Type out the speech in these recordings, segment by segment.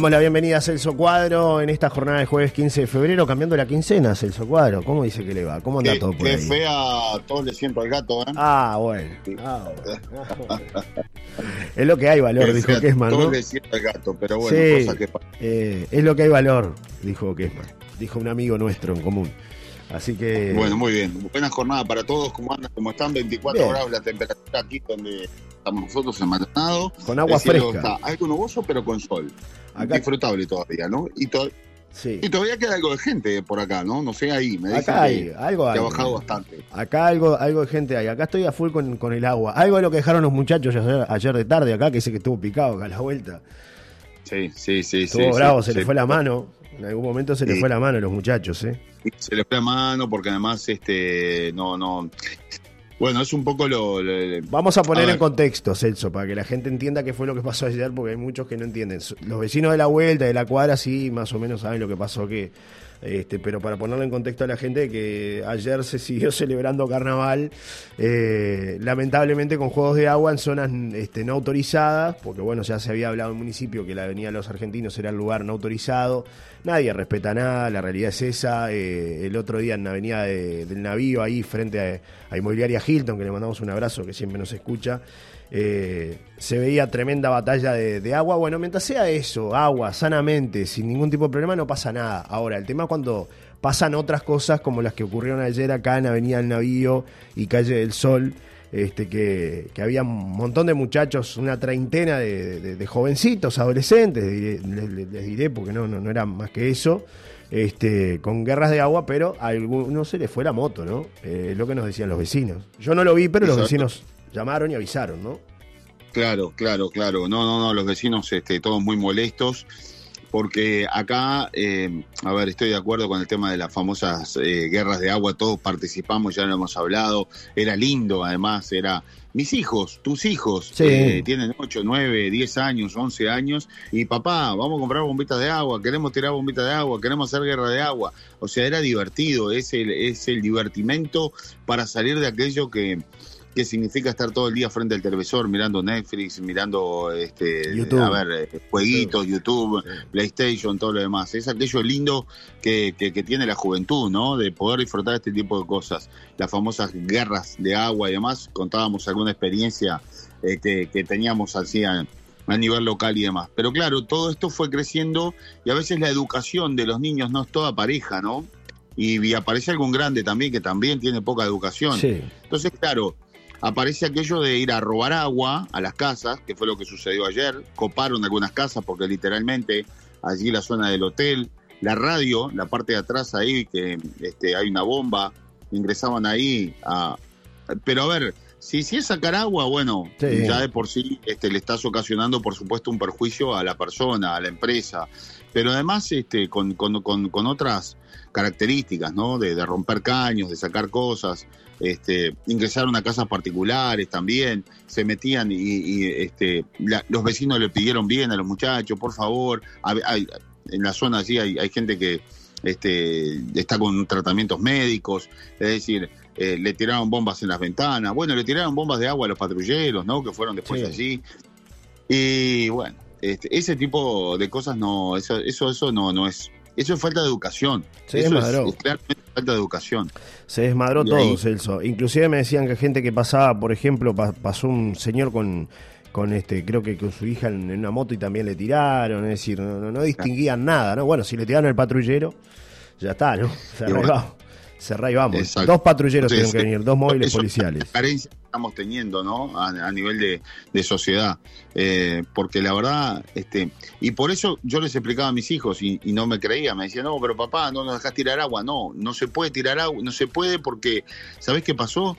damos la bienvenida a Celso Cuadro en esta jornada de jueves 15 de febrero, cambiando la quincena, Celso Cuadro. ¿Cómo dice que le va? ¿Cómo anda Qué, todo por qué ahí? fea, todos le siento al gato, ¿eh? Ah, bueno. Ah, bueno. es lo que hay valor, dijo fea, Kesman, Todos ¿no? le siento al gato, pero bueno, Sí. cosa que pasa. Eh, es lo que hay valor, dijo Kesman. Dijo un amigo nuestro en común. Así que. Bueno, muy bien. Buena jornada para todos. ¿Cómo andan? ¿Cómo están? 24 Bien. grados la temperatura aquí donde estamos nosotros en Maldonado. Con agua fresca. Está algo nuboso, pero con sol. Acá- Disfrutable todavía, ¿no? Y, to- sí. y todavía queda algo de gente por acá, ¿no? No sé ahí. Me dicen Acá hay que, algo que hay. ha bajado bastante. Acá algo, algo de gente hay. Acá estoy a full con, con el agua. Algo de lo que dejaron los muchachos ayer, ayer de tarde acá, que dice que estuvo picado acá a la vuelta. Sí, sí, sí. Estuvo sí, bravo, sí, se le fue la mano. En algún momento se le fue la mano a los muchachos, ¿eh? se le fue la mano porque además este no no bueno es un poco lo, lo- lo- Vamos a poner A en contexto, Celso, para que la gente entienda qué fue lo que pasó ayer, porque hay muchos que no entienden. Los vecinos de la vuelta, de la cuadra, sí, más o menos saben lo que pasó, que, este, pero para ponerle en contexto a la gente, que ayer se siguió celebrando carnaval, eh, lamentablemente con juegos de agua en zonas este, no autorizadas, porque bueno, ya se había hablado en el municipio que la Avenida de los Argentinos era el lugar no autorizado. Nadie respeta nada, la realidad es esa. Eh, el otro día en la avenida de- del Navío, ahí frente a, a Inmobiliaria Hilton, que le mandamos un abrazo, que siempre nos escucha, eh, se veía tremenda batalla de, de agua. Bueno, mientras sea eso, agua, sanamente, sin ningún tipo de problema, no pasa nada. Ahora, el tema es cuando pasan otras cosas como las que ocurrieron ayer acá en Avenida del Navío y Calle del Sol. Este, que, que había un montón de muchachos, una treintena de, de- de jovencitos, adolescentes, les, les- les diré, porque no, no, no era más que eso, este, con guerras de agua, pero a algunos se les fue la moto, ¿no? Eh, es lo que nos decían los vecinos. Yo no lo vi, pero los vecinos llamaron y avisaron, ¿no? claro claro claro no no no los vecinos este todos muy molestos porque acá eh, a ver estoy de acuerdo con el tema de las famosas eh, guerras de agua todos participamos ya lo hemos hablado era lindo además era mis hijos, tus hijos, Sí. eh, tienen 8, 9, 10 años, 11 años, y papá, vamos a comprar bombitas de agua, queremos tirar bombitas de agua, queremos hacer guerra de agua. O sea, era divertido, es el, es el divertimento para salir de aquello que, que significa estar todo el día frente al televisor, mirando Netflix, mirando este, YouTube. a ver, eh, jueguitos, YouTube, PlayStation, todo lo demás. Es aquello lindo que, que, que tiene la juventud, ¿no? De poder disfrutar este tipo de cosas. Las famosas guerras de agua y demás. Contábamos alguna experiencia eh, que, que teníamos así a, a nivel local y demás. Pero claro, todo esto fue creciendo y a veces la educación de los niños no es toda pareja, ¿no? Y, y aparece algún grande también que también tiene poca educación. Sí. Entonces, claro, aparece aquello de ir a robar agua a las casas, que fue lo que sucedió ayer. Coparon algunas casas porque literalmente allí la zona del hotel, la radio, la parte de atrás ahí, que este, hay una bomba, ingresaban ahí a... Pero a ver, si, si es sacar agua, bueno, Sí. ya de por sí este, le estás ocasionando, por supuesto, un perjuicio a la persona, a la empresa, pero además este, con, con, con, con otras características, ¿no? De, de romper caños, de sacar cosas, este, ingresaron a casas particulares también, se metían y, y, este, la- los vecinos le pidieron bien a los muchachos, por favor, hay- hay- en la zona allí hay, hay gente que este, está con tratamientos médicos, es decir, eh, le tiraron bombas en las ventanas, bueno, le tiraron bombas de agua a los patrulleros, ¿no? Que fueron después Sí. allí. Y bueno, este, ese tipo de cosas no, eso, eso, eso no, no es, eso es falta de educación. Se eso es claramente falta de educación. Se desmadró Y todo, ahí- Celso. Inclusive me decían que gente que pasaba, por ejemplo, pa- pasó un señor con, con este, creo que con su hija en, en una moto y también le tiraron, es decir, no, no- no distinguían nada, ¿no? Bueno, si le tiraron al patrullero, ya está, ¿no? Cerrá y bueno. Cerrá y vamos. Exacto. Dos patrulleros Entonces, tienen que venir, dos móviles eso- policiales. La carencia que estamos teniendo, ¿no? A, a nivel de, de sociedad. Eh, porque la verdad, este, y por eso yo les explicaba a mis hijos y, y no me creían, me decían, no, pero papá, no nos dejas tirar agua. No, no se puede tirar agua, no se puede porque, ¿sabés qué pasó?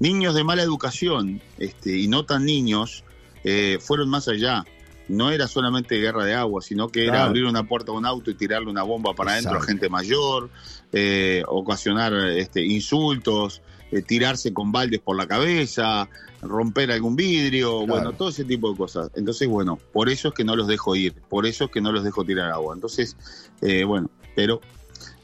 Niños de mala educación, este, y no tan niños, eh, fueron más allá. No era solamente guerra de agua, sino que era abrir una puerta a un auto y tirarle una bomba para adentro a Exacto. gente mayor, eh, ocasionar este, insultos, eh, tirarse con baldes por la cabeza, romper algún vidrio, Claro. bueno, todo ese tipo de cosas. Entonces, bueno, por eso es que no los dejo ir, por eso es que no los dejo tirar agua. Entonces, eh, bueno, pero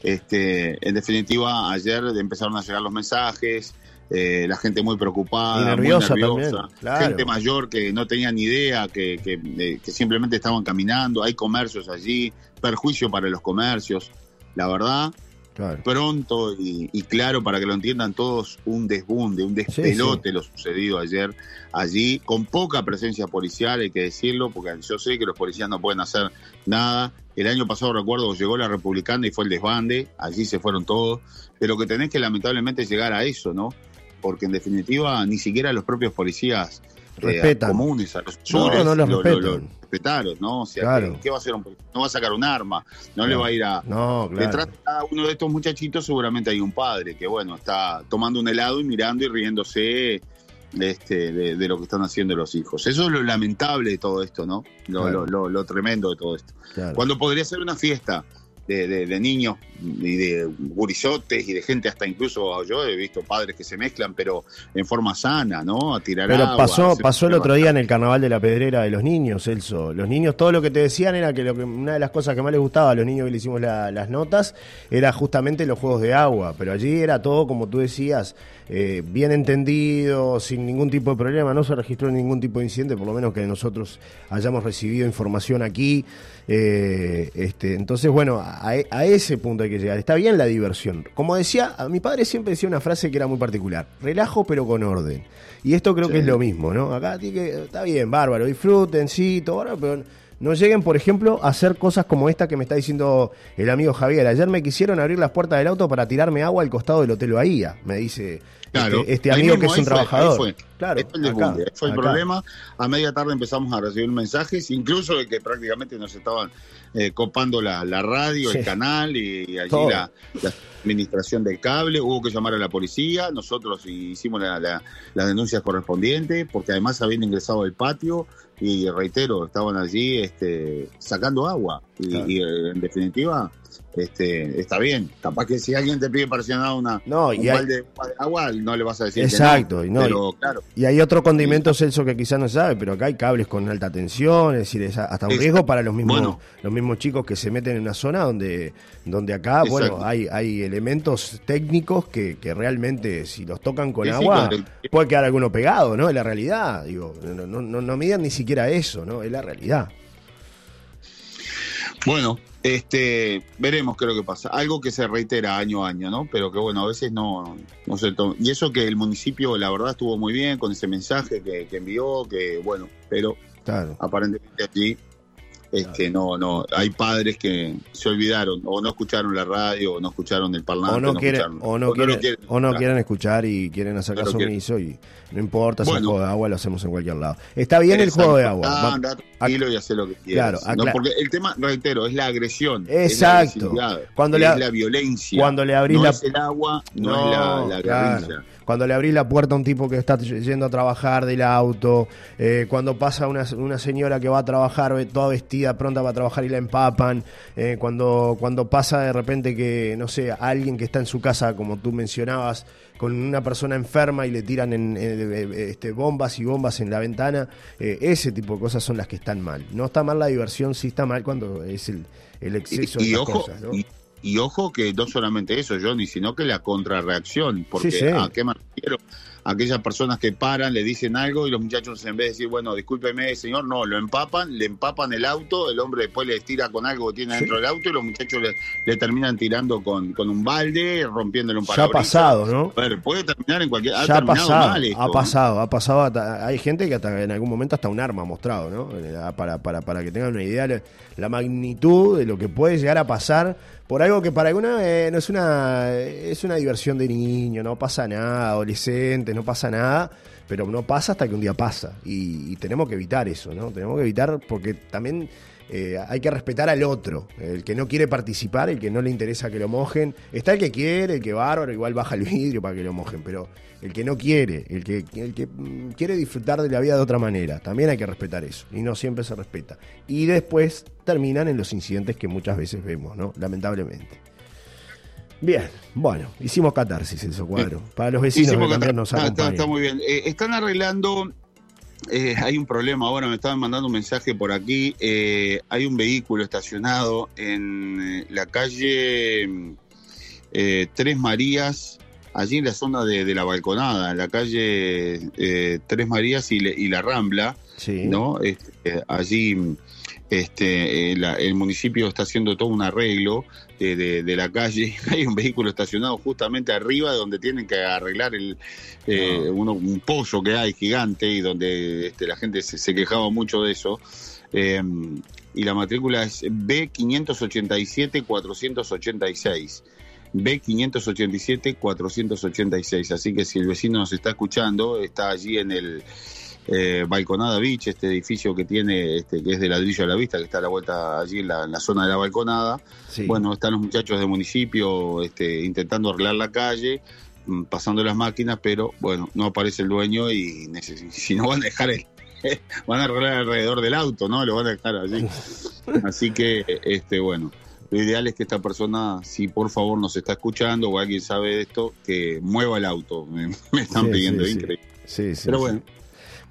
este, en definitiva, ayer empezaron a llegar los mensajes. Eh, la gente muy preocupada, Y nerviosa muy nerviosa, también, claro. gente mayor que no tenía ni idea, que, que, eh, que simplemente estaban caminando, hay comercios allí, perjuicio para los comercios, la verdad, Claro. pronto y, y claro para que lo entiendan todos, un desbunde, un despelote lo sucedido ayer allí, con poca presencia policial, hay que decirlo, porque yo sé que los policías no pueden hacer nada. El año pasado recuerdo llegó la republicana y fue el desbande, allí se fueron todos, pero que tenés que lamentablemente llegar a eso, ¿no? Porque en definitiva ni siquiera los propios policías eh, comunes a los No, mayores no los lo- lo- respetan. lo respetaron, ¿no? O sea, Claro. ¿qué, va a hacer un policía? No va a sacar un arma, no, le va a ir a, No, claro. Detrás de cada uno de estos muchachitos seguramente hay un padre que, bueno, está tomando un helado y mirando y riéndose de, este, de, de lo que están haciendo los hijos. Eso es lo lamentable de todo esto, ¿no? Lo, Claro. lo, lo- lo tremendo de todo esto. claro. Cuando podría ser una fiesta de, de- de niños y de gurizotes y de gente hasta incluso, yo he visto padres que se mezclan, pero en forma sana, ¿no? A tirar Pero agua, pasó, pasó el otro día en el carnaval de la pedrera de los niños, Celso. Los niños, todo lo que te decían era que, lo que una de las cosas que más les gustaba a los niños que le hicimos la- las notas era justamente los juegos de agua. Pero allí era todo, como tú decías, eh, bien entendido, sin ningún tipo de problema. No se registró ningún tipo de incidente, por lo menos que nosotros hayamos recibido información aquí. Eh, este, entonces, bueno, a, a ese punto hay que llegar. Está bien la diversión. Como decía, a mi padre siempre decía una frase que era muy particular: relajo, pero con orden. Y esto creo Sí. que es lo mismo, ¿no? Acá tiene que, está bien, bárbaro, disfruten, sí, todo bárbaro, pero no lleguen, por ejemplo, a hacer cosas como esta que me está diciendo el amigo Javier. Ayer me quisieron abrir las puertas del auto para tirarme agua al costado del Hotel Bahía, me dice Claro, este, este amigo mismo, que es un fue, trabajador. fue. Claro, Ahí fue el acá, problema. A media tarde empezamos a recibir mensajes, incluso de que prácticamente nos estaban eh, copando la, la radio, Sí. el canal y, y allí la, la administración del cable. Hubo que llamar a la policía. Nosotros hicimos la- la- las denuncias correspondientes porque además habían ingresado al patio y reitero, estaban allí este, sacando agua. Y, Claro. y, en definitiva. Este, está bien, capaz que si alguien te pide para llenar una, No, un y hay- balde de agua, no le vas a decir Exacto, que y no, no, pero claro, Y hay otro condimento, Celso, que quizás no se sabe, pero acá hay cables con alta tensión, es decir, es hasta un Exacto. riesgo para los mismos, Bueno. los mismos chicos que se meten en una zona donde, donde acá, Exacto. bueno, hay, hay elementos técnicos que, que realmente si los tocan con Sí, agua, puede quedar alguno pegado, ¿no? Es la realidad, digo, no, no, no, no midan ni siquiera eso, ¿no? Es la realidad. Bueno, este, veremos qué es lo que pasa. Algo que se reitera año a año, ¿no? Pero que bueno, a veces no, no se toma. Y eso que el municipio, la verdad, estuvo muy bien con ese mensaje que, que envió, que bueno, pero Claro. aparentemente allí, este, no, no, hay padres que se olvidaron, o no escucharon la radio, o no escucharon el parlante, O no, quieren, escucharon- o no, lo quieren, quieren o no escuchar. quieren escuchar y quieren hacer caso omiso y no importa, si Bueno. el juego de agua lo hacemos en cualquier lado. Está bien el juego de agua. Anda tranquilo y hace lo que quieras. Claro, ¿no? Porque el tema, reitero, es la agresión. Exacto. Es la Cuando es le- la violencia. cuando le abrís no la- es el agua, no, No, es la, la claro. guerrilla. Cuando le abrís la puerta a un tipo que está yendo a trabajar del auto, eh, cuando pasa una, una señora que va a trabajar toda vestida, pronta para trabajar y la empapan, eh, cuando, cuando pasa de repente que, no sé, alguien que está en su casa, como tú mencionabas, con una persona enferma y le tiran en, eh, este, bombas y bombas en la ventana, eh, ese tipo de cosas son las que están mal. No está mal la diversión, sí está mal cuando es el, el exceso Y, de y ojo, cosas, ¿no? y, y ojo que no solamente eso, Johnny, sino que la contrarreacción. Porque Sí, sí. a qué me refiero? Aquellas personas que paran, le dicen algo y los muchachos en vez de decir, bueno, discúlpeme, señor, no, lo empapan, le empapan el auto, el hombre después le tira con algo que tiene Sí. dentro del auto y los muchachos le, le terminan tirando con, con un balde, rompiéndole un Ya ha parabrisas. pasado, ¿no? A ver, puede terminar en cualquier... Ha ya ha pasado, mal esto, ha ¿no? pasado, ha pasado. hasta- hay gente que hasta en algún momento hasta un arma ha mostrado, ¿no? Eh, Para, para, para que tengan una idea la magnitud de lo que puede llegar a pasar por algo que para alguna eh, no es una es una diversión de niño, no pasa nada, adolescente, no pasa nada, pero no pasa hasta que un día pasa y, y tenemos que evitar eso, ¿no? Tenemos que evitar porque también eh, hay que respetar al otro, el que no quiere participar, el que no le interesa que lo mojen. Está el que quiere, el que bárbaro, igual baja el vidrio para que lo mojen, pero el que no quiere, el que, el que mm, quiere disfrutar de la vida de otra manera, también hay que respetar eso, y no siempre se respeta. Y después terminan en los incidentes que muchas veces vemos, ¿no? Lamentablemente. Bien, bueno, hicimos catarsis en su cuadro. Para los vecinos Hicimos que también nos está- acompañan. está muy bien. Eh, están arreglando, eh, hay un problema ahora, me estaban mandando un mensaje por aquí. eh, hay un vehículo estacionado en eh, la calle eh, Tres Marías allí en la zona de, la balconada, en la calle Tres Marías y, y, la Rambla, ¿no? Este, allí este, el municipio está haciendo todo un arreglo de, la calle. Hay un vehículo estacionado justamente arriba donde tienen que arreglar el, eh, un pozo que hay gigante y donde este, la gente se, quejaba mucho de eso. Em, y la matrícula es B587-486. B587-486. Así que si el vecino nos está escuchando, está allí en el eh, Balconada Beach, este edificio que tiene, este, que es de ladrillo a la vista, que está a la vuelta allí en la, zona de la Balconada. Bueno, están los muchachos del municipio este, intentando arreglar la calle, mm, pasando las máquinas, pero bueno, no aparece el dueño y si no van a dejar el, van a arreglar alrededor del auto, ¿no? Lo van a dejar allí. Así que, este, bueno, lo ideal es que esta persona, si por favor nos está escuchando o alguien sabe de esto, que mueva el auto. Me, están pidiendo, increíble. Sí, sí. Pero bueno.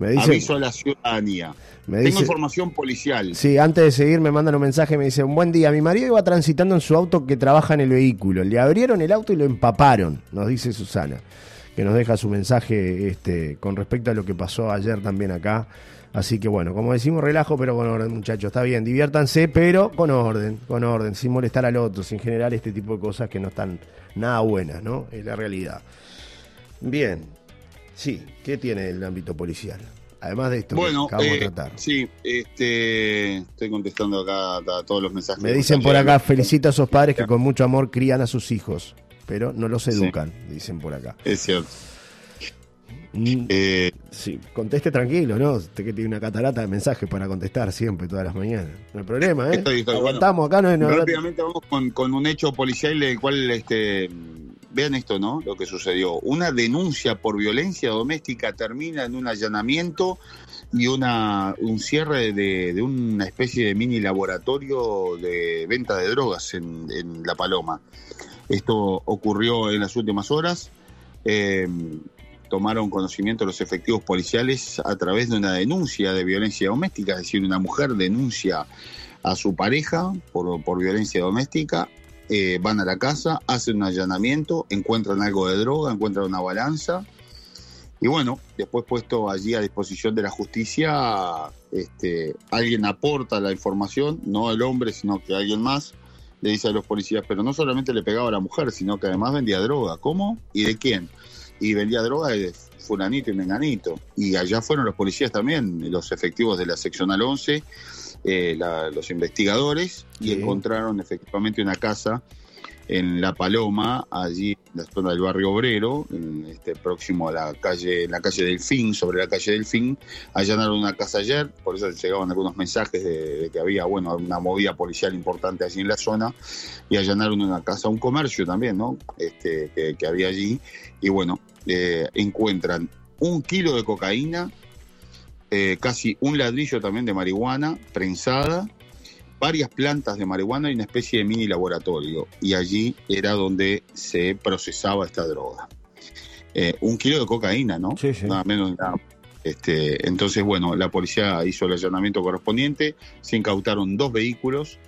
Me dice, Aviso a la ciudadanía. Tengo información policial. Sí, antes de seguir me mandan un mensaje, me dice, un buen día, mi marido iba transitando en su auto que trabaja en el vehículo. Le abrieron el auto y lo empaparon, nos dice Susana, que nos deja su mensaje este, con respecto a lo que pasó ayer también acá. Así que bueno, como decimos, relajo, pero con orden, muchachos. Está bien, diviértanse, pero con orden, con orden, sin molestar al otro, sin generar este tipo de cosas que no están nada buenas, ¿no? Es la realidad. Bien, Sí, ¿qué tiene el ámbito policial? Además de esto bueno, que acabamos de eh, tratar. Sí, este, estoy contestando acá a todos los mensajes. Me dicen por acá, felicito a esos padres que con mucho amor crían a sus hijos, pero no los educan, dicen por acá. Es cierto. Mm, eh, sí, conteste tranquilo, ¿no? Usted que tiene una catarata de mensajes para contestar siempre, todas las mañanas. No hay problema, ¿eh? Aguantamos acá, no, Rápidamente vamos con, con, un hecho policial del cual este, vean esto, ¿no? Lo que sucedió. Una denuncia por violencia doméstica termina en un allanamiento y una, un cierre de, una especie de mini laboratorio de venta de drogas en, La Paloma. Esto ocurrió en las últimas horas. Eh, tomaron conocimiento los efectivos policiales a través de una denuncia de violencia doméstica, es decir, una mujer denuncia a su pareja por, por violencia doméstica eh, van a la casa, hacen un allanamiento, encuentran algo de droga, encuentran una balanza. Y bueno, después puesto allí a disposición de la justicia, este, alguien aporta la información, no el hombre, sino que alguien más, le dice a los policías, pero no solamente le pegaba a la mujer, sino que además vendía droga. ¿Cómo? ¿Y de quién? Y vendía droga de fulanito y menganito. Y allá fueron los policías también, los efectivos de la seccional 11, eh, los investigadores y encontraron efectivamente una casa en La Paloma, allí en la zona del barrio obrero, este, próximo a la calle, en la calle del Fin, sobre la calle del Fin, allanaron una casa ayer, por eso llegaban algunos mensajes de, que había, bueno, una movida policial importante allí en la zona, y allanaron una casa, un comercio también, ¿no? Este, que, había allí, y bueno, eh, encuentran un kilo de cocaína, eh, casi un ladrillo también de marihuana prensada, varias plantas de marihuana y una especie de mini laboratorio. Y allí era donde se procesaba esta droga. Eh, un kilo de cocaína, ¿no? Sí, sí. Nada menos nada. Este, entonces, bueno, la policía hizo el allanamiento correspondiente, se incautaron dos vehículos,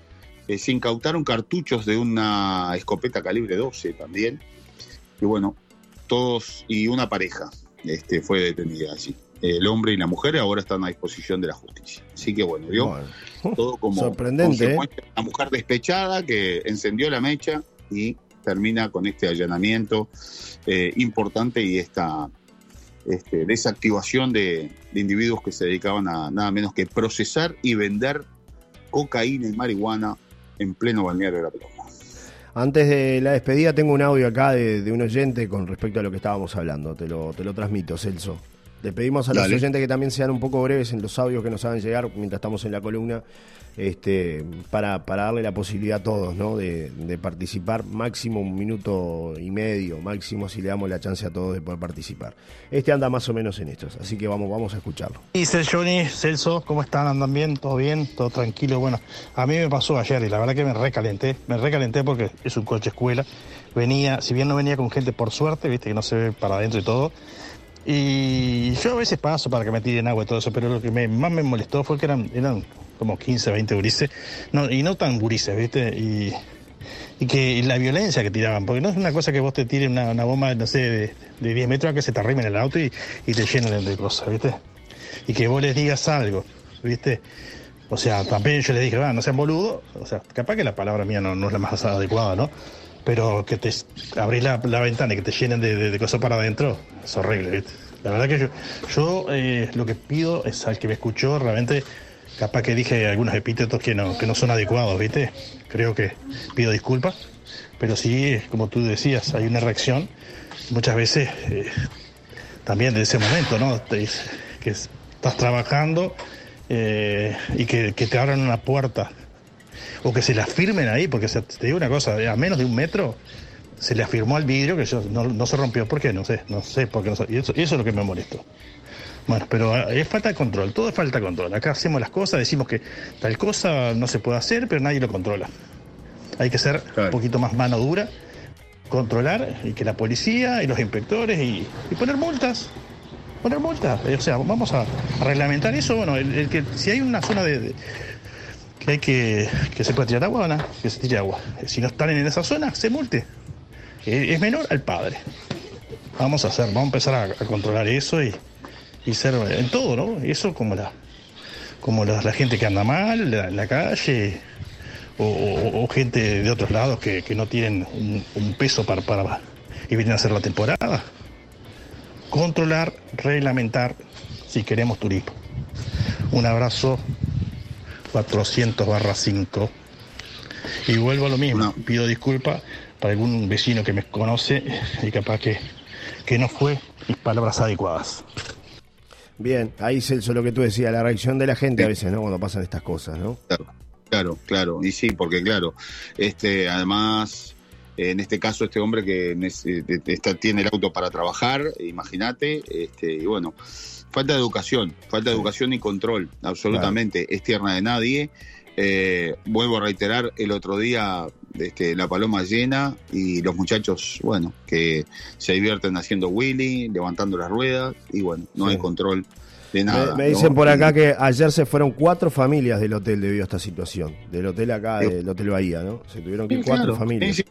eh, se incautaron cartuchos de una escopeta calibre 12 también, y bueno, todos, y una pareja este, fue detenida allí el hombre y la mujer ahora están a disposición de la justicia. Así que bueno, vio todo como sorprendente. ¿eh? Una mujer despechada que encendió la mecha y termina con este allanamiento eh, importante y esta este, desactivación de, individuos que se dedicaban a nada menos que procesar y vender cocaína y marihuana en pleno balneario de la Paloma. Antes de la despedida tengo un audio acá de, de, un oyente con respecto a lo que estábamos hablando. Te lo, te lo transmito, Celso. Le pedimos a los oyentes que también sean un poco breves en los audios que nos hagan llegar mientras estamos en la columna, este, para, para darle la posibilidad a todos ¿no? de, participar, máximo un minuto y medio, máximo si le damos la chance a todos de poder participar. Este anda más o menos en estos, así que vamos, vamos a escucharlo. Dice Johnny, Celso, ¿cómo están? ¿Andan bien? ¿Todo bien? ¿Todo tranquilo? Bueno, a mí me pasó ayer y la verdad que me recalenté, me recalenté porque es un coche escuela. Venía, si bien no venía con gente por suerte, viste que no se ve para adentro y todo, y yo a veces paso para que me tiren agua y todo eso, pero lo que más me molestó fue que eran, eran como 15, 20 gurises, no, y no tan gurises, ¿viste? Y, y que la violencia que tiraban, porque no es una cosa que vos te tires una, bomba, no sé, de, de, 10 metros a que se te arrimen el auto y, te llenen de cosas, ¿viste? Y que vos les digas algo, ¿viste? O sea, también yo les dije, ah, no sean boludos, o sea, capaz que la palabra mía no, no es la más adecuada, ¿no? Pero que te abrís la, ventana y que te llenen de, cosas para adentro, es horrible, ¿viste? La verdad que yo, yo eh, lo que pido es al que me escuchó realmente capaz que dije algunos epítetos que no, que no son adecuados, ¿viste? Esteo que pido disculpas, pero sí, como tú decías, hay una reacción muchas veces eh, también de ese momento, ¿no? que estás trabajando eh, y que, te abran una puerta o que se la firmen ahí, porque te digo una cosa, a menos de un metro se le afirmó al vidrio que no, se rompió. ¿Por qué? No sé, no sé por qué no y eso, y eso es lo que me molestó. Bueno, pero ah, es falta de control, todo es falta de control. Acá hacemos las cosas, decimos que tal cosa no se puede hacer, pero nadie lo controla. Hay que ser un poquito más mano dura, controlar y que la policía y los inspectores y, poner multas. Poner multas. O sea, vamos a, reglamentar eso. Bueno, el, que si hay una zona de, que que, que se puede tirar agua, ¿no? que se tire agua. Si no están en esa zona, se multe. Es menor al padre. Vamos a hacer, vamos a empezar a controlar eso y, y ser en todo, ¿no? Eso como la como la, gente que anda mal en la, calle o, gente de otros lados que, no tienen un, peso para, para y vienen a hacer la temporada. Controlar, reglamentar si queremos turismo. Un abrazo 400 barra 5. Y vuelvo a lo mismo, pido disculpas para algún vecino que me conoce y capaz que, que no fue mis palabras adecuadas. Bien, ahí Celso, lo que tú decías, la reacción de la gente a veces, ¿no? Cuando pasan estas cosas, ¿no? Claro, claro, y sí, porque claro, este, además, en este caso, este hombre que está, tiene el auto para trabajar, imagínate, este, y bueno, falta de educación, falta de educación y control, absolutamente, es tierna de nadie. Eh, vuelvo a reiterar, el otro día este, la paloma llena y los muchachos, bueno, que se divierten haciendo Willy, levantando las ruedas y bueno, no hay control de nada. Me, dicen por acá que ayer se fueron cuatro familias del hotel debido a esta situación, del hotel acá, del Hotel Bahía, ¿no? Se tuvieron que ir cuatro familias.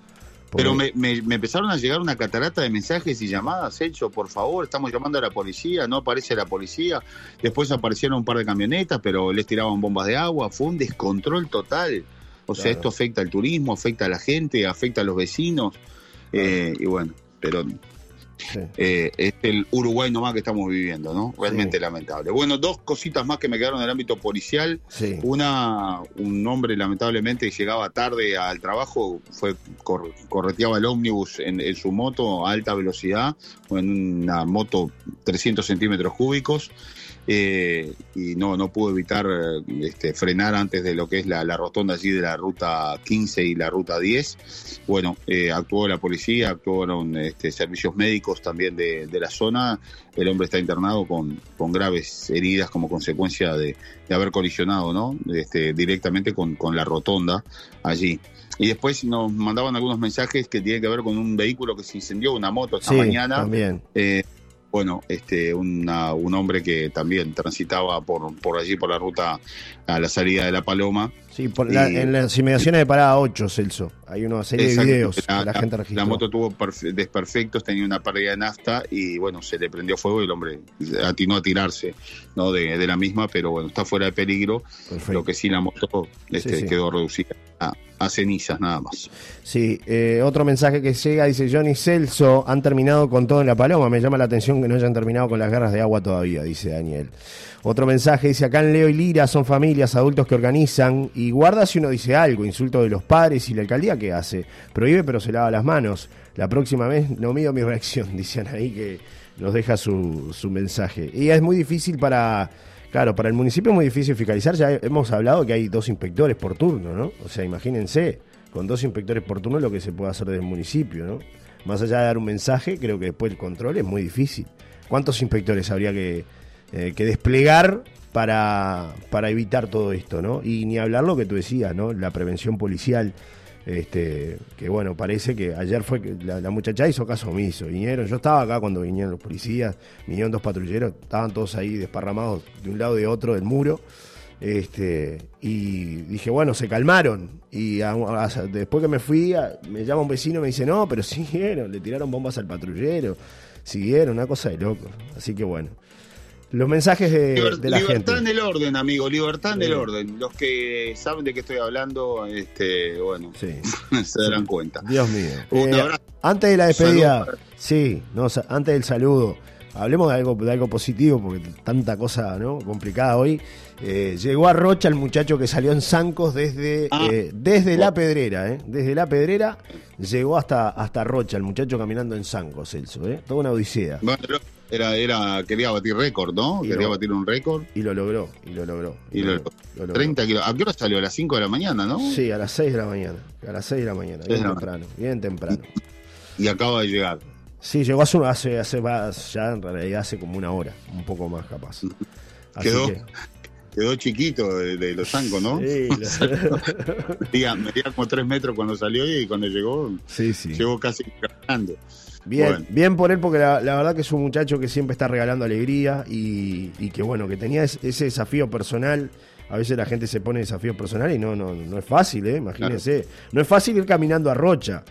Pero me, empezaron a llegar una catarata de mensajes y llamadas, hecho, por favor, estamos llamando a la policía, no aparece la policía. Después aparecieron un par de camionetas, pero les tiraban bombas de agua, fue un descontrol total. O sea, esto afecta al turismo, afecta a la gente, afecta a los vecinos. Eh, y bueno, pero eh, es el Uruguay nomás que estamos viviendo, ¿no? Realmente lamentable. Bueno, dos cositas más que me quedaron en el ámbito policial. Una, un hombre lamentablemente llegaba tarde al trabajo, fue correteaba el ómnibus en, en, su moto a alta velocidad, en una moto 300 centímetros cúbicos. Eh, y no, no pudo evitar este, frenar antes de lo que es la, rotonda allí de la ruta 15 y la ruta 10. Bueno, eh, actuó la policía, actuaron este, servicios médicos también de, la zona. El hombre está internado con, con graves heridas como consecuencia de, haber colisionado ¿no? este, directamente con, con la rotonda allí. Y después nos mandaban algunos mensajes que tienen que ver con un vehículo que se incendió, una moto esta mañana. También. Eh, bueno, este, un hombre que también transitaba por, por allí, por la ruta a la salida de La Paloma. Sí, en las inmediaciones de Parada 8, Celso. Hay una serie de videos la, que la, gente registró. La moto tuvo desperfectos, tenía una pérdida de nafta y bueno, se le prendió fuego y el hombre atinó a tirarse ¿no? de, la misma, pero bueno, está fuera de peligro. Lo que sí, la moto este, quedó reducida a, cenizas nada más. Sí, eh, otro mensaje que llega dice Johnny Celso, han terminado con todo en la paloma, me llama la atención que no hayan terminado con las guerras de agua todavía, dice Daniel. Otro mensaje dice, acá en Leo y Lira son familias, adultos que organizan y guarda si uno dice algo, insulto de los padres y la alcaldía, ¿qué hace? Prohíbe pero se lava las manos. La próxima vez no mido mi reacción, dicen ahí que nos deja su, mensaje. Y es muy difícil para Claro, para el municipio es muy difícil fiscalizar. Ya hemos hablado que hay dos inspectores por turno, ¿no? O sea, imagínense, con dos inspectores por turno lo que se puede hacer desde el municipio, ¿no? Más allá de dar un mensaje, creo que después el control es muy difícil. ¿Cuántos inspectores habría que, eh, que desplegar para, para evitar todo esto, ¿no? Y ni hablar lo que tú decías, ¿no? La prevención policial. Este, que bueno, parece que ayer fue que la, muchacha hizo caso omiso. Vinieron, yo estaba acá cuando vinieron los policías, vinieron dos patrulleros, estaban todos ahí desparramados de un lado y de otro del muro. Este, y dije, bueno, se calmaron. Y después que me fui, me llama un vecino y me dice, no, pero siguieron, le tiraron bombas al patrullero, siguieron, una cosa de loco. Así que bueno. Los mensajes de, la gente. Libertad en el orden, amigo, libertad en el orden. Los que saben de qué estoy hablando, este, bueno, se darán cuenta. Dios mío. Eh, antes de la despedida, sí, no, antes del saludo, hablemos de algo, de algo positivo, porque tanta cosa ¿no? complicada hoy. Eh, llegó a Rocha el muchacho que salió en Zancos desde, ah. eh, desde la pedrera, ¿eh? Desde la pedrera llegó hasta, hasta Rocha, el muchacho caminando en Zancos, Celso, ¿eh? Toda una odisea. Bueno, era, era, quería batir récord, ¿no? quería batir un récord. Y lo logró, y lo logró. Y, lo, logró. 30 kilos. ¿A qué hora salió? A las 5 de la mañana, ¿no? Sí, a las 6 de la mañana. A las 6 de la mañana, bien temprano, bien temprano. Y, acaba de llegar. Sí, llegó hace, hace, hace, ya en realidad hace como una hora, un poco más capaz. Así quedó, que... quedó chiquito de, los zancos, ¿no? Sí. medía, medía, como 3 metros cuando salió y cuando llegó, sí, sí. llegó casi caminando. Bien, bien por él, porque la, verdad que es un muchacho que siempre está regalando alegría y, que bueno, que tenía ese desafío personal. A veces la gente se pone desafíos personales y no, no, no es fácil, ¿eh? imagínense. No es fácil ir caminando a Rocha,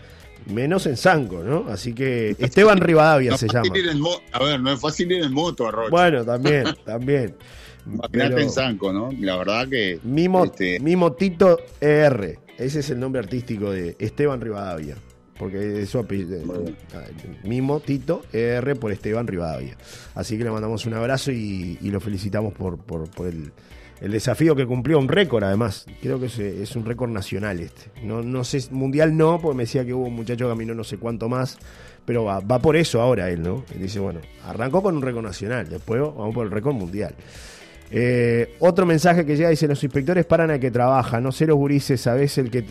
menos en Zanco, ¿no? Así que Esteban Rivadavia se llama. a ver, no es fácil ir en moto a Rocha. Bueno, también, también. Imagínate en Zanco, ¿no? La verdad que. Mimo, este... Mimotito ER, ese es el nombre artístico de Esteban Rivadavia porque es su apellido. Mimo Tito R por Esteban Rivadavia. Así que le mandamos un abrazo y, lo felicitamos por, el, desafío que cumplió, un récord además. Creo que es, un récord nacional este. No, no sé, mundial no, porque me decía que hubo un muchacho que caminó no sé cuánto más, pero va, por eso ahora él, ¿no? Él dice, bueno, arrancó con un récord nacional, después vamos por el récord mundial. Eh, otro mensaje que llega dice, los inspectores paran a que trabaja, no sé los gurises, sabes el que...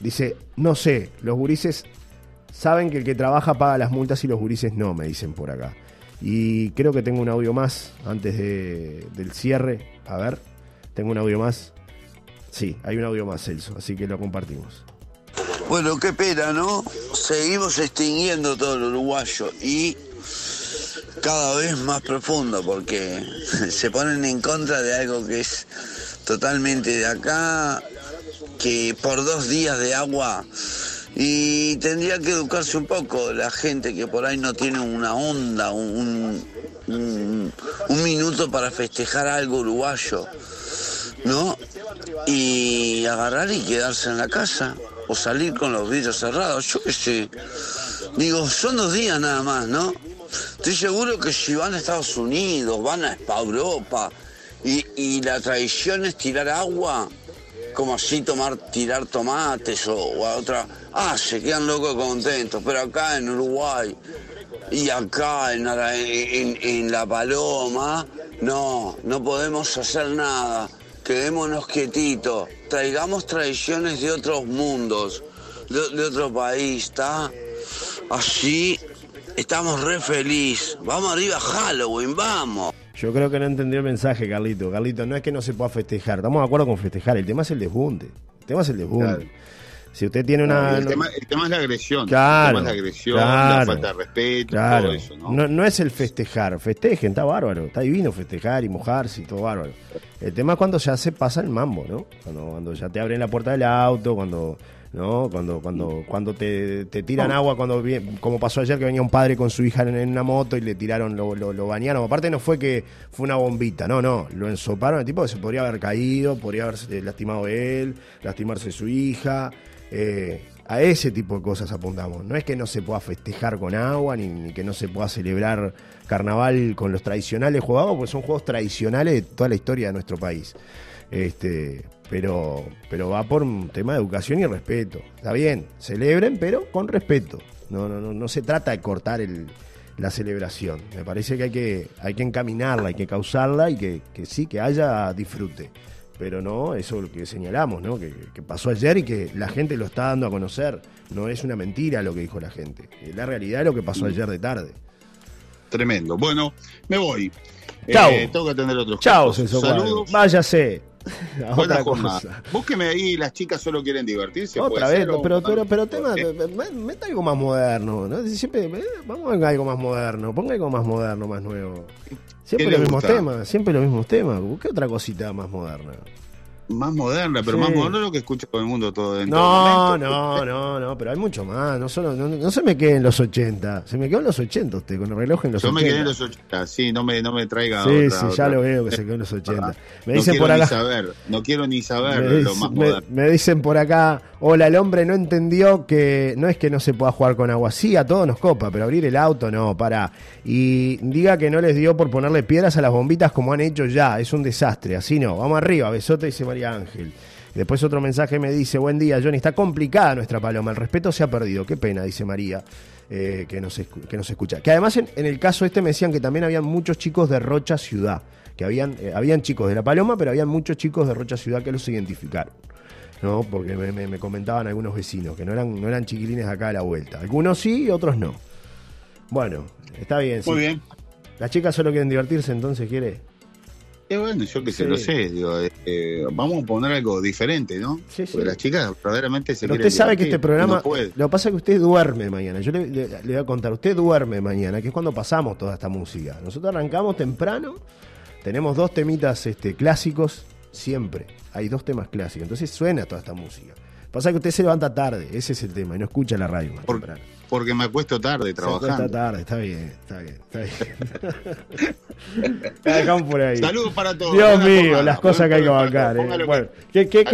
Dice, no sé, los gurises Saben que el que trabaja paga las multas y los gurises no, me dicen por acá. Y creo que tengo un audio más antes del cierre. A ver, tengo un audio más. Sí, hay un audio más, Celso, así que lo compartimos. Bueno, qué pena, ¿no? Seguimos extinguiendo todo el uruguayo y cada vez más profundo porque se ponen en contra de algo que es totalmente de acá, que por dos días de agua y tendría que educarse un poco la gente que por ahí no tiene una onda, un, un, minuto para festejar algo uruguayo, ¿no? Y agarrar y quedarse en la casa o salir con los vidrios cerrados, yo qué sé. Digo, son dos días nada más, ¿no? Estoy seguro que si van a Estados Unidos, van a Europa y, y la tradición es tirar agua, como así tomar, tirar tomates o, a otra. Ah, se quedan locos contentos, pero acá en Uruguay y acá en, en, La Paloma, no, no podemos hacer nada. Quedémonos quietitos, traigamos tradiciones de otros mundos, de, otro país, ¿está? Así estamos re feliz. Vamos arriba a Halloween, vamos. Yo creo que no entendió el mensaje, Carlito. Carlito, no es que no se pueda festejar. Estamos de acuerdo con festejar. El tema es el desbunde. El tema es el desbunde. Si usted tiene una. El, tema, es la agresión. Claro. El tema es la agresión, la falta de respeto, todo eso, ¿no? ¿no? es el festejar. Festejen, está bárbaro. Está divino festejar y mojarse y todo bárbaro. El tema es cuando ya se pasa el mambo, ¿no? Cuando, cuando ya te abren la puerta del auto, cuando ¿no? Cuando, cuando, cuando te, tiran agua, cuando como pasó ayer que venía un padre con su hija en, una moto y le tiraron, lo, lo, bañaron. Aparte no fue que fue una bombita, no, no, lo ensoparon el tipo que se podría haber caído, podría haberse lastimado él, lastimarse su hija. Eh, a ese tipo de cosas apuntamos. No es que no se pueda festejar con agua, ni, que no se pueda celebrar carnaval con los tradicionales jugados, porque son juegos tradicionales de toda la historia de nuestro país. Este, pero, pero va por un tema de educación y respeto. Está bien, celebren, pero con respeto. No, no, no, no se trata de cortar el, la celebración. Me parece que hay que, hay que encaminarla, hay que causarla y que, sí, que haya disfrute. Pero no, eso es lo que señalamos, ¿no? Que, pasó ayer y que la gente lo está dando a conocer. No es una mentira lo que dijo la gente. Es la realidad lo que pasó ayer de tarde. Tremendo. Bueno, me voy. Chao. Eh, tengo que atender otros Chao, Saludos. Váyase. A otra cosa. Búsqueme ahí, las chicas solo quieren divertirse. Otra vez, ser, pero, pero, pero tema, me- meta algo más moderno, ¿no? Siempre, eh, vamos a algo más moderno, ponga algo más moderno, más nuevo. Siempre ¿Qué los mismos gusta? temas, siempre los mismos temas. ¿Qué otra cosita más moderna? Más moderna, pero Sí. más moderna lo que escucha todo el mundo todo en No, todo no, no, no, pero hay mucho más. No, solo, no, no se me quede en los 80. Se me quedó en los 80 usted, con el reloj en los Yo 80. me quedé en los 80, sí, no me, no me traiga Sí, otra- sí, ya lo veo que se quedó en los 80. Me no dicen quiero por ni acá. saber, no quiero ni saber Me, lo más me- moderno. me dicen por acá, hola, el hombre no entendió que no es que no se pueda jugar con agua. Sí, a todos nos copa, pero abrir el auto no, para. Y diga que no les dio por ponerle piedras a las bombitas como han hecho ya. Es un desastre, así no. Vamos arriba, besote, dice María Ángel. Después otro mensaje me dice, buen día, Johnny, está complicada nuestra paloma, el respeto se ha perdido. Qué pena, dice María, eh, que, nos que nos escucha. Que además en, en el caso este me decían que también habían muchos chicos de Rocha Ciudad, que habían, eh, habían chicos de La Paloma, pero habían muchos chicos de Rocha Ciudad que los identificaron. ¿no? Porque me, me- me comentaban algunos vecinos que no eran, no eran chiquilines de acá a la vuelta. Algunos sí y otros no. Bueno, está bien. sí. Muy bien. Las chicas solo quieren divertirse, entonces quiere. Qué bueno, yo que sé, Sí. lo sé. Digo, eh, eh, vamos a poner algo diferente, ¿no? Sí, sí. Porque las chicas verdaderamente se Pero quieren usted sabe que este programa. no. Lo que pasa es que usted duerme mañana. Yo le, le- le voy a contar. Usted duerme mañana, que es cuando pasamos toda esta música. Nosotros arrancamos temprano. Tenemos dos temitas este, clásicos siempre. Hay dos temas clásicos. Entonces suena toda esta música. Pasa que usted se levanta tarde. Ese es el tema. Y no escucha la radio más Por- temprano. Porque me acuesto tarde Se trabajando. tarde. Está bien, está bien, está bien. La dejamos por ahí. Saludos para todos. Dios mío, jornada. las cosas que hay que bancar. eh. Bueno, ¿qué, qué,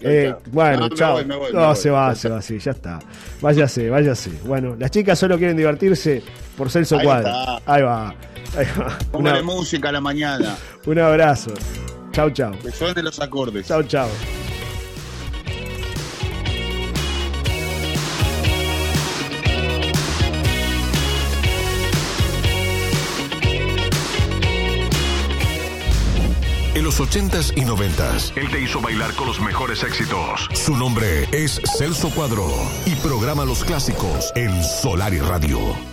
eh, bueno, No, me chao. voy, me voy, me no, voy. se va, se va, sí, ya está. Váyase, váyase. Bueno, las chicas solo quieren divertirse por Celso Ahí Cuadra. está. Ahí va. Ahí va. Póngale Una- música a la mañana. un abrazo. Chau, chau. Que suenen los acordes. Chau, chau. Los 80s y 90s, él te hizo bailar con los mejores éxitos. Su nombre es Celso Cuadro y programa los clásicos en Solar y Radio.